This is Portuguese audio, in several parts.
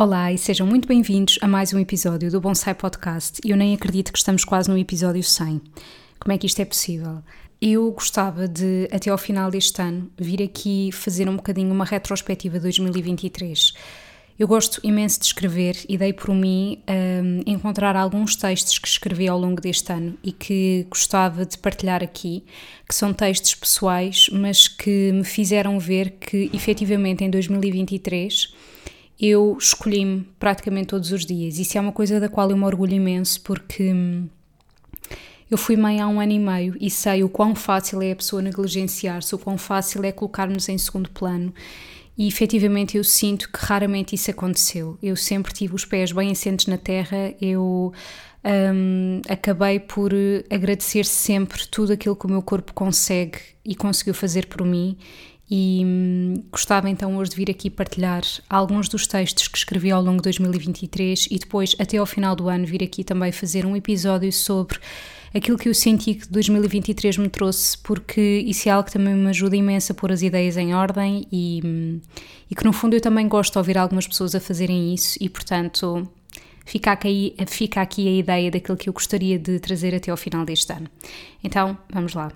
Olá e sejam muito bem-vindos a mais um episódio do Bonsai Podcast. Eu nem acredito que estamos quase no episódio 100. Como é que isto é possível? Eu gostava de, até ao final deste ano, vir aqui fazer um bocadinho uma retrospectiva de 2023. Eu gosto imenso de escrever e dei por mim um, encontrar alguns textos que escrevi ao longo deste ano e que gostava de partilhar aqui, que são textos pessoais, mas que me fizeram ver que efetivamente em 2023 eu escolhi-me praticamente todos os dias. Isso é uma coisa da qual eu me orgulho imenso porque hum, eu fui mãe há um ano e meio e sei o quão fácil é a pessoa negligenciar-se, o quão fácil é colocar-nos em segundo plano. E efetivamente eu sinto que raramente isso aconteceu. Eu sempre tive os pés bem assentes na terra, eu um, acabei por agradecer sempre tudo aquilo que o meu corpo consegue e conseguiu fazer por mim e hum, gostava então hoje de vir aqui partilhar alguns dos textos que escrevi ao longo de 2023 e depois, até ao final do ano, vir aqui também fazer um episódio sobre aquilo que eu senti que 2023 me trouxe, porque isso é algo que também me ajuda imenso a pôr as ideias em ordem e, hum, e que no fundo eu também gosto de ouvir algumas pessoas a fazerem isso e portanto fica aqui, fica aqui a ideia daquilo que eu gostaria de trazer até ao final deste ano. Então, vamos lá.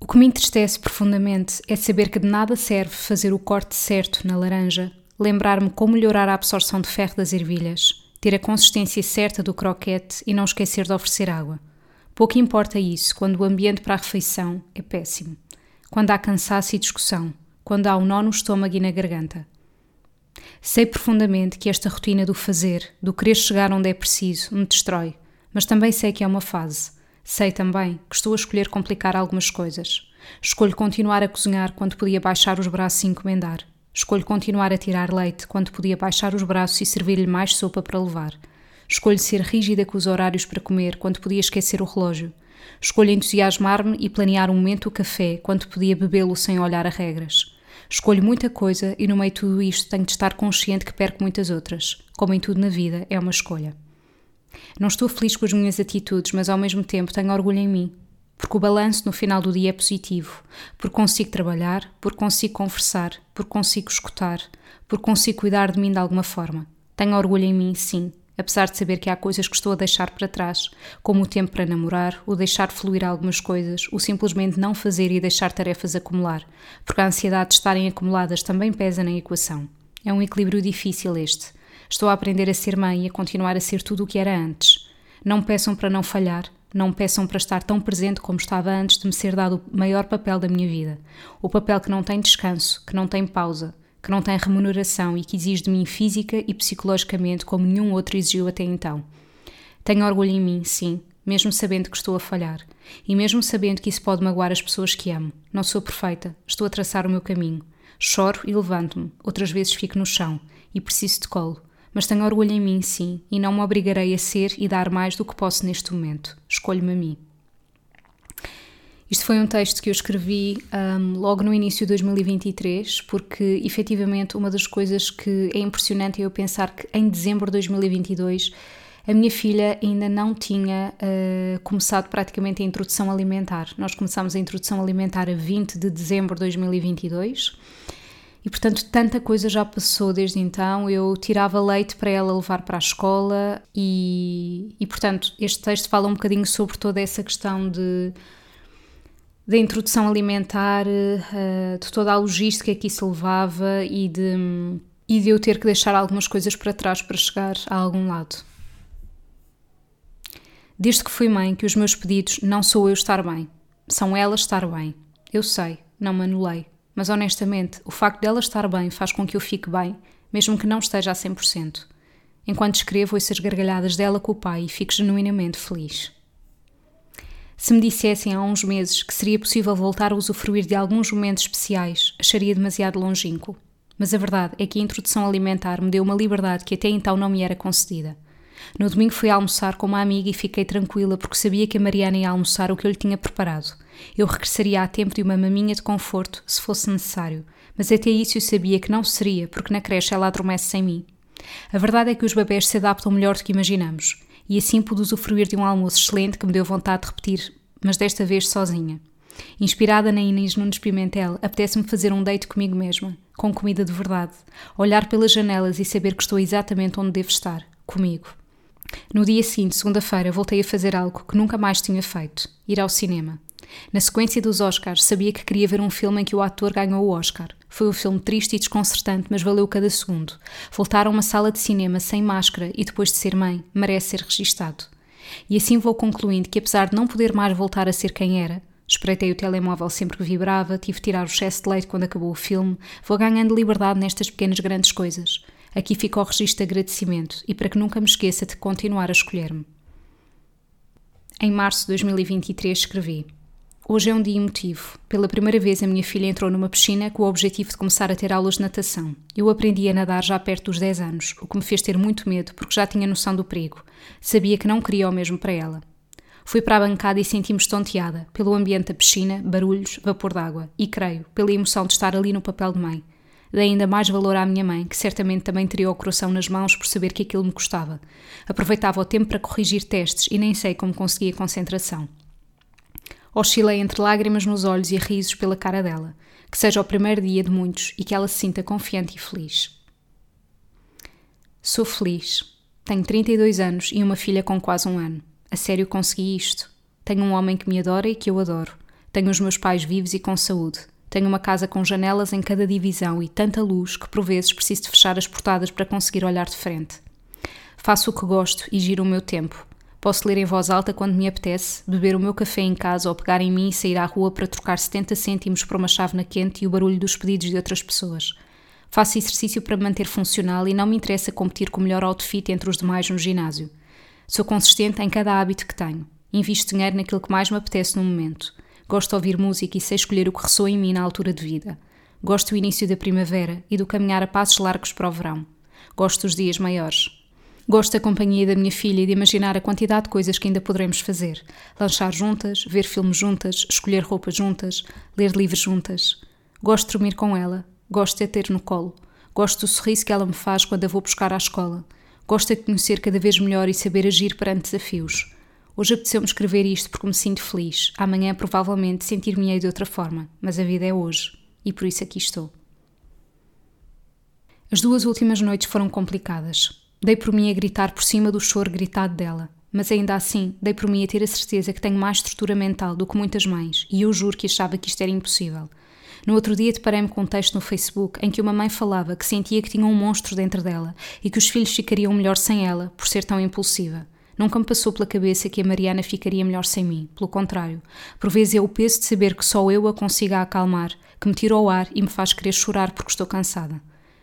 O que me entristece profundamente é saber que de nada serve fazer o corte certo na laranja, lembrar-me como melhorar a absorção de ferro das ervilhas, ter a consistência certa do croquete e não esquecer de oferecer água. Pouco importa isso quando o ambiente para a refeição é péssimo, quando há cansaço e discussão, quando há um nó no estômago e na garganta. Sei profundamente que esta rotina do fazer, do querer chegar onde é preciso, me destrói, mas também sei que é uma fase Sei também que estou a escolher complicar algumas coisas. Escolho continuar a cozinhar quando podia baixar os braços e encomendar. Escolho continuar a tirar leite quando podia baixar os braços e servir-lhe mais sopa para levar. Escolho ser rígida com os horários para comer quando podia esquecer o relógio. Escolho entusiasmar-me e planear um momento o café quando podia bebê-lo sem olhar a regras. Escolho muita coisa e no meio de tudo isto tenho de estar consciente que perco muitas outras. Como em tudo na vida, é uma escolha. Não estou feliz com as minhas atitudes, mas ao mesmo tempo tenho orgulho em mim. Porque o balanço no final do dia é positivo. Porque consigo trabalhar, porque consigo conversar, porque consigo escutar, porque consigo cuidar de mim de alguma forma. Tenho orgulho em mim, sim, apesar de saber que há coisas que estou a deixar para trás, como o tempo para namorar, o deixar fluir algumas coisas, o simplesmente não fazer e deixar tarefas acumular, porque a ansiedade de estarem acumuladas também pesa na equação. É um equilíbrio difícil este. Estou a aprender a ser mãe e a continuar a ser tudo o que era antes. Não peçam para não falhar, não peçam para estar tão presente como estava antes de me ser dado o maior papel da minha vida. O papel que não tem descanso, que não tem pausa, que não tem remuneração e que exige de mim física e psicologicamente como nenhum outro exigiu até então. Tenho orgulho em mim, sim, mesmo sabendo que estou a falhar. E mesmo sabendo que isso pode magoar as pessoas que amo. Não sou perfeita, estou a traçar o meu caminho. Choro e levanto-me, outras vezes fico no chão e preciso de colo mas tenho orgulho em mim, sim, e não me obrigarei a ser e dar mais do que posso neste momento. Escolho-me a mim. Isto foi um texto que eu escrevi um, logo no início de 2023, porque efetivamente uma das coisas que é impressionante é eu pensar que em dezembro de 2022 a minha filha ainda não tinha uh, começado praticamente a introdução alimentar. Nós começámos a introdução alimentar a 20 de dezembro de 2022 e portanto, tanta coisa já passou desde então. Eu tirava leite para ela levar para a escola, e, e portanto, este texto fala um bocadinho sobre toda essa questão de da introdução alimentar, uh, de toda a logística que isso levava e de, e de eu ter que deixar algumas coisas para trás para chegar a algum lado. Desde que fui mãe, que os meus pedidos não sou eu estar bem, são elas estar bem. Eu sei, não me anulei. Mas honestamente, o facto dela estar bem faz com que eu fique bem, mesmo que não esteja a 100%. Enquanto escrevo, ouço as gargalhadas dela com o pai e fico genuinamente feliz. Se me dissessem há uns meses que seria possível voltar a usufruir de alguns momentos especiais, acharia demasiado longínquo. Mas a verdade é que a introdução alimentar me deu uma liberdade que até então não me era concedida. No domingo fui almoçar com uma amiga e fiquei tranquila porque sabia que a Mariana ia almoçar o que eu lhe tinha preparado. Eu regressaria a tempo de uma maminha de conforto, se fosse necessário, mas até isso eu sabia que não seria, porque na creche ela adormece sem mim. A verdade é que os bebés se adaptam melhor do que imaginamos, e assim pude usufruir de um almoço excelente que me deu vontade de repetir, mas desta vez sozinha. Inspirada na Inês Nunes Pimentel, apetece-me fazer um date comigo mesma, com comida de verdade, olhar pelas janelas e saber que estou exatamente onde devo estar, comigo. No dia seguinte, segunda-feira, voltei a fazer algo que nunca mais tinha feito: ir ao cinema. Na sequência dos Oscars, sabia que queria ver um filme em que o ator ganhou o Oscar. Foi um filme triste e desconcertante, mas valeu cada segundo. Voltar a uma sala de cinema sem máscara e depois de ser mãe merece ser registado. E assim vou concluindo que, apesar de não poder mais voltar a ser quem era, espreitei o telemóvel sempre que vibrava, tive de tirar o excesso de leite quando acabou o filme, vou ganhando liberdade nestas pequenas grandes coisas. Aqui fica o registro de agradecimento e para que nunca me esqueça de continuar a escolher-me. Em março de 2023 escrevi: Hoje é um dia emotivo. Pela primeira vez a minha filha entrou numa piscina com o objetivo de começar a ter aulas de natação. Eu aprendi a nadar já perto dos 10 anos, o que me fez ter muito medo porque já tinha noção do perigo. Sabia que não queria o mesmo para ela. Fui para a bancada e senti-me estonteada, pelo ambiente da piscina, barulhos, vapor d'água, e creio, pela emoção de estar ali no papel de mãe. Dei ainda mais valor à minha mãe, que certamente também teria o coração nas mãos por saber que aquilo me custava. Aproveitava o tempo para corrigir testes e nem sei como conseguia concentração. Oscilei entre lágrimas nos olhos e risos pela cara dela. Que seja o primeiro dia de muitos e que ela se sinta confiante e feliz. Sou feliz. Tenho 32 anos e uma filha com quase um ano. A sério consegui isto. Tenho um homem que me adora e que eu adoro. Tenho os meus pais vivos e com saúde. Tenho uma casa com janelas em cada divisão e tanta luz que por vezes preciso de fechar as portadas para conseguir olhar de frente. Faço o que gosto e giro o meu tempo. Posso ler em voz alta quando me apetece, beber o meu café em casa ou pegar em mim e sair à rua para trocar 70 cêntimos por uma chávena quente e o barulho dos pedidos de outras pessoas. Faço exercício para me manter funcional e não me interessa competir com o melhor outfit entre os demais no ginásio. Sou consistente em cada hábito que tenho. Invisto dinheiro naquilo que mais me apetece no momento. Gosto de ouvir música e sei escolher o que ressoa em mim na altura de vida. Gosto do início da primavera e do caminhar a passos largos para o verão. Gosto dos dias maiores. Gosto da companhia da minha filha e de imaginar a quantidade de coisas que ainda poderemos fazer. Lanchar juntas, ver filmes juntas, escolher roupas juntas, ler livros juntas. Gosto de dormir com ela. Gosto de a ter no colo. Gosto do sorriso que ela me faz quando a vou buscar à escola. Gosto de conhecer cada vez melhor e saber agir perante desafios. Hoje apeteceu-me escrever isto porque me sinto feliz. Amanhã, provavelmente, sentir-me-ei de outra forma. Mas a vida é hoje. E por isso aqui estou. As duas últimas noites foram complicadas. Dei por mim a gritar por cima do choro gritado dela. Mas ainda assim, dei por mim a ter a certeza que tenho mais estrutura mental do que muitas mães, e eu juro que achava que isto era impossível. No outro dia deparei-me com um texto no Facebook em que uma mãe falava que sentia que tinha um monstro dentro dela e que os filhos ficariam melhor sem ela, por ser tão impulsiva. Nunca me passou pela cabeça que a Mariana ficaria melhor sem mim. Pelo contrário, por vezes é o peso de saber que só eu a consiga acalmar, que me tira ao ar e me faz querer chorar porque estou cansada.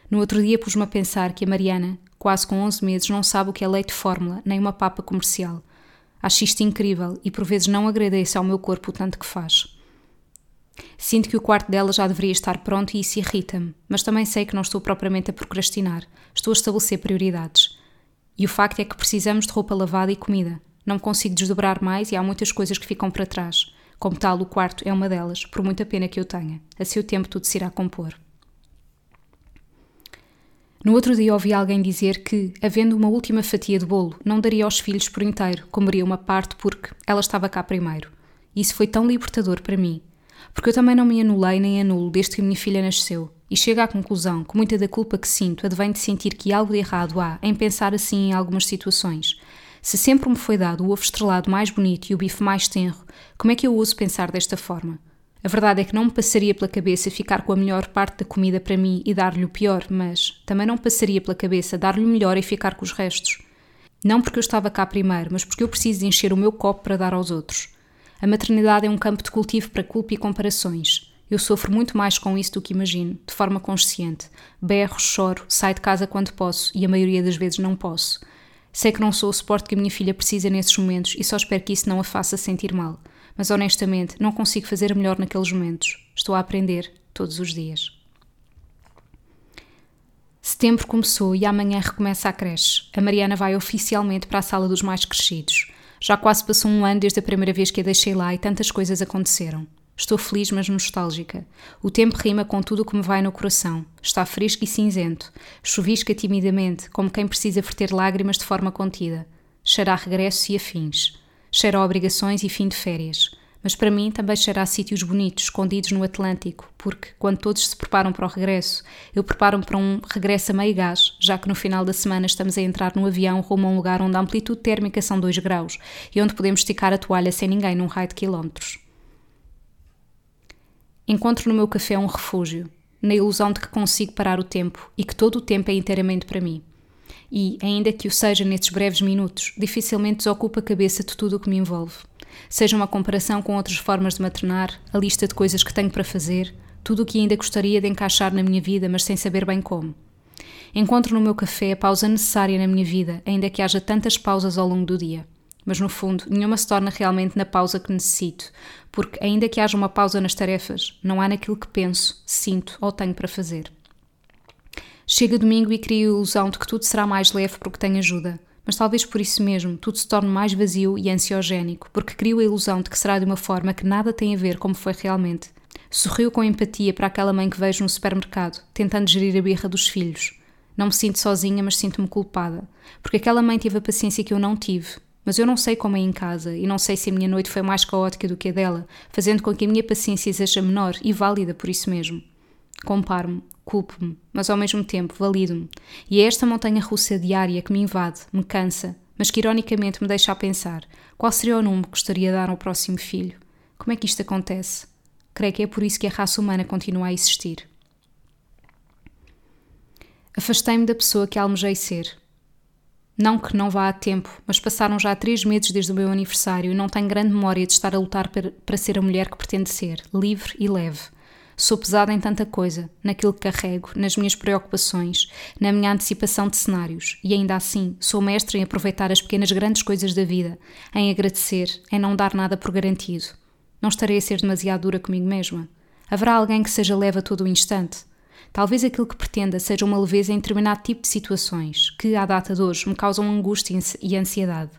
No outro dia pus-me a pensar que a Mariana, quase com 11 meses, não sabe o que é leite fórmula nem uma papa comercial. Acho isto incrível e por vezes não agradeço ao meu corpo o tanto que faz. Sinto que o quarto dela já deveria estar pronto e isso irrita-me, mas também sei que não estou propriamente a procrastinar. Estou a estabelecer prioridades. E o facto é que precisamos de roupa lavada e comida. Não consigo desdobrar mais e há muitas coisas que ficam para trás. Como tal, o quarto é uma delas, por muita pena que eu tenha. A seu tempo tudo se irá compor. No outro dia ouvi alguém dizer que, havendo uma última fatia de bolo, não daria aos filhos por inteiro, comeria uma parte porque ela estava cá primeiro. Isso foi tão libertador para mim. Porque eu também não me anulei nem anulo desde que minha filha nasceu e chego à conclusão que muita da culpa que sinto advém de sentir que algo de errado há em pensar assim em algumas situações. Se sempre me foi dado o ovo estrelado mais bonito e o bife mais tenro, como é que eu ouso pensar desta forma? A verdade é que não me passaria pela cabeça ficar com a melhor parte da comida para mim e dar-lhe o pior, mas também não passaria pela cabeça dar-lhe o melhor e ficar com os restos. Não porque eu estava cá primeiro, mas porque eu preciso de encher o meu copo para dar aos outros. A maternidade é um campo de cultivo para culpa e comparações. Eu sofro muito mais com isso do que imagino, de forma consciente. Berro, choro, saio de casa quando posso e a maioria das vezes não posso. Sei que não sou o suporte que a minha filha precisa nesses momentos e só espero que isso não a faça sentir mal. Mas honestamente, não consigo fazer melhor naqueles momentos. Estou a aprender todos os dias. Setembro começou e amanhã recomeça a creche. A Mariana vai oficialmente para a sala dos mais crescidos. Já quase passou um ano desde a primeira vez que a deixei lá e tantas coisas aconteceram. Estou feliz, mas nostálgica. O tempo rima com tudo o que me vai no coração. Está fresco e cinzento. Chuvisca timidamente, como quem precisa verter lágrimas de forma contida. A regresso e afins. Cheira a obrigações e fim de férias. Mas para mim também cheira a sítios bonitos, escondidos no Atlântico, porque, quando todos se preparam para o regresso, eu preparo-me para um regresso a meio gás, já que no final da semana estamos a entrar no avião rumo a um lugar onde a amplitude térmica são 2 graus e onde podemos esticar a toalha sem ninguém num raio de quilómetros. Encontro no meu café um refúgio, na ilusão de que consigo parar o tempo e que todo o tempo é inteiramente para mim. E, ainda que o seja nesses breves minutos, dificilmente desocupa a cabeça de tudo o que me envolve. Seja uma comparação com outras formas de maternar, a lista de coisas que tenho para fazer, tudo o que ainda gostaria de encaixar na minha vida, mas sem saber bem como. Encontro no meu café a pausa necessária na minha vida, ainda que haja tantas pausas ao longo do dia mas no fundo nenhuma se torna realmente na pausa que necessito, porque ainda que haja uma pausa nas tarefas, não há naquilo que penso, sinto ou tenho para fazer. Chega domingo e crio a ilusão de que tudo será mais leve porque tenho ajuda, mas talvez por isso mesmo tudo se torne mais vazio e ansiogénico, porque crio a ilusão de que será de uma forma que nada tem a ver como foi realmente. Sorriu com empatia para aquela mãe que vejo no supermercado, tentando gerir a birra dos filhos. Não me sinto sozinha, mas sinto-me culpada, porque aquela mãe teve a paciência que eu não tive, mas eu não sei como é em casa e não sei se a minha noite foi mais caótica do que a dela, fazendo com que a minha paciência seja menor e válida por isso mesmo. Comparo-me, culpo-me, mas ao mesmo tempo valido-me. E é esta montanha russa diária que me invade, me cansa, mas que ironicamente me deixa a pensar: qual seria o nome que gostaria de dar ao próximo filho? Como é que isto acontece? Creio que é por isso que a raça humana continua a existir. Afastei-me da pessoa que almejei ser, não que não vá a tempo, mas passaram já três meses desde o meu aniversário e não tenho grande memória de estar a lutar para ser a mulher que pretende ser, livre e leve. Sou pesada em tanta coisa, naquilo que carrego, nas minhas preocupações, na minha antecipação de cenários, e ainda assim sou mestre em aproveitar as pequenas grandes coisas da vida, em agradecer, em não dar nada por garantido. Não estarei a ser demasiado dura comigo mesma. Haverá alguém que seja leve a todo o instante? Talvez aquilo que pretenda seja uma leveza em determinado tipo de situações, que, à data de hoje, me causam angústia e ansiedade,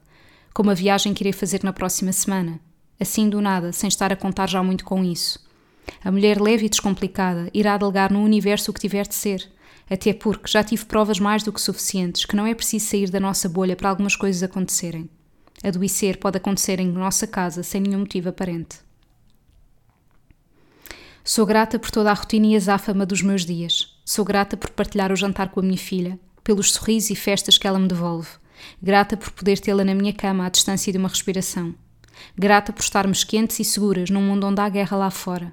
como a viagem que irei fazer na próxima semana, assim do nada, sem estar a contar já muito com isso. A mulher leve e descomplicada irá delegar no universo o que tiver de ser, até porque já tive provas mais do que suficientes que não é preciso sair da nossa bolha para algumas coisas acontecerem. Adoecer pode acontecer em nossa casa sem nenhum motivo aparente. Sou grata por toda a rotina e azáfama dos meus dias. Sou grata por partilhar o jantar com a minha filha, pelos sorrisos e festas que ela me devolve. Grata por poder tê-la na minha cama à distância de uma respiração. Grata por estarmos quentes e seguras num mundo onde há guerra lá fora.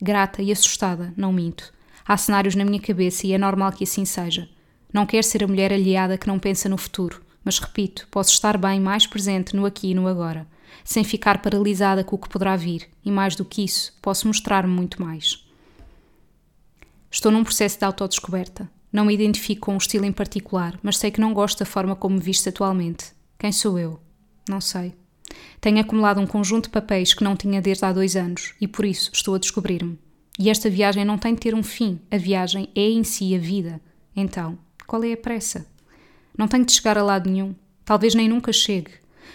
Grata e assustada, não minto. Há cenários na minha cabeça e é normal que assim seja. Não quero ser a mulher aliada que não pensa no futuro, mas repito, posso estar bem mais presente no aqui e no agora sem ficar paralisada com o que poderá vir, e mais do que isso, posso mostrar-me muito mais. Estou num processo de autodescoberta. Não me identifico com um estilo em particular, mas sei que não gosto da forma como me visto atualmente. Quem sou eu? Não sei. Tenho acumulado um conjunto de papéis que não tinha desde há dois anos e por isso estou a descobrir-me. E esta viagem não tem de ter um fim, a viagem é em si a vida. Então, qual é a pressa? Não tenho de chegar a lado nenhum. Talvez nem nunca chegue,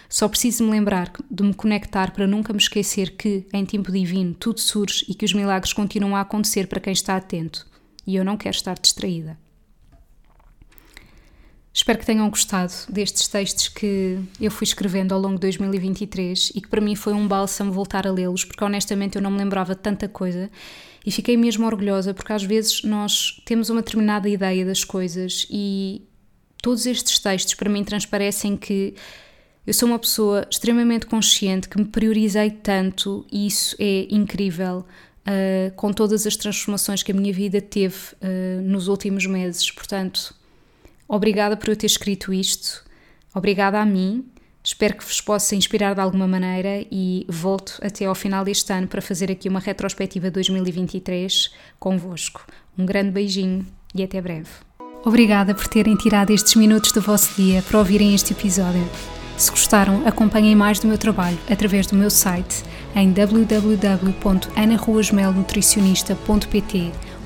só preciso me lembrar de me conectar para nunca me esquecer que, em tempo divino, tudo surge e que os milagres continuam a acontecer para quem está atento. E eu não quero estar distraída. Espero que tenham gostado destes textos que eu fui escrevendo ao longo de 2023 e que para mim foi um bálsamo voltar a lê-los, porque honestamente eu não me lembrava de tanta coisa e fiquei mesmo orgulhosa, porque às vezes nós temos uma determinada ideia das coisas e todos estes textos para mim transparecem que eu sou uma pessoa extremamente consciente que me priorizei tanto e isso é incrível uh, com todas as transformações que a minha vida teve uh, nos últimos meses. Portanto, obrigada por eu ter escrito isto, obrigada a mim. Espero que vos possa inspirar de alguma maneira e volto até ao final deste ano para fazer aqui uma retrospectiva 2023 convosco. Um grande beijinho e até breve. Obrigada por terem tirado estes minutos do vosso dia para ouvirem este episódio. Se gostaram, acompanhem mais do meu trabalho através do meu site em www.anaruasmelnutricionista.pt,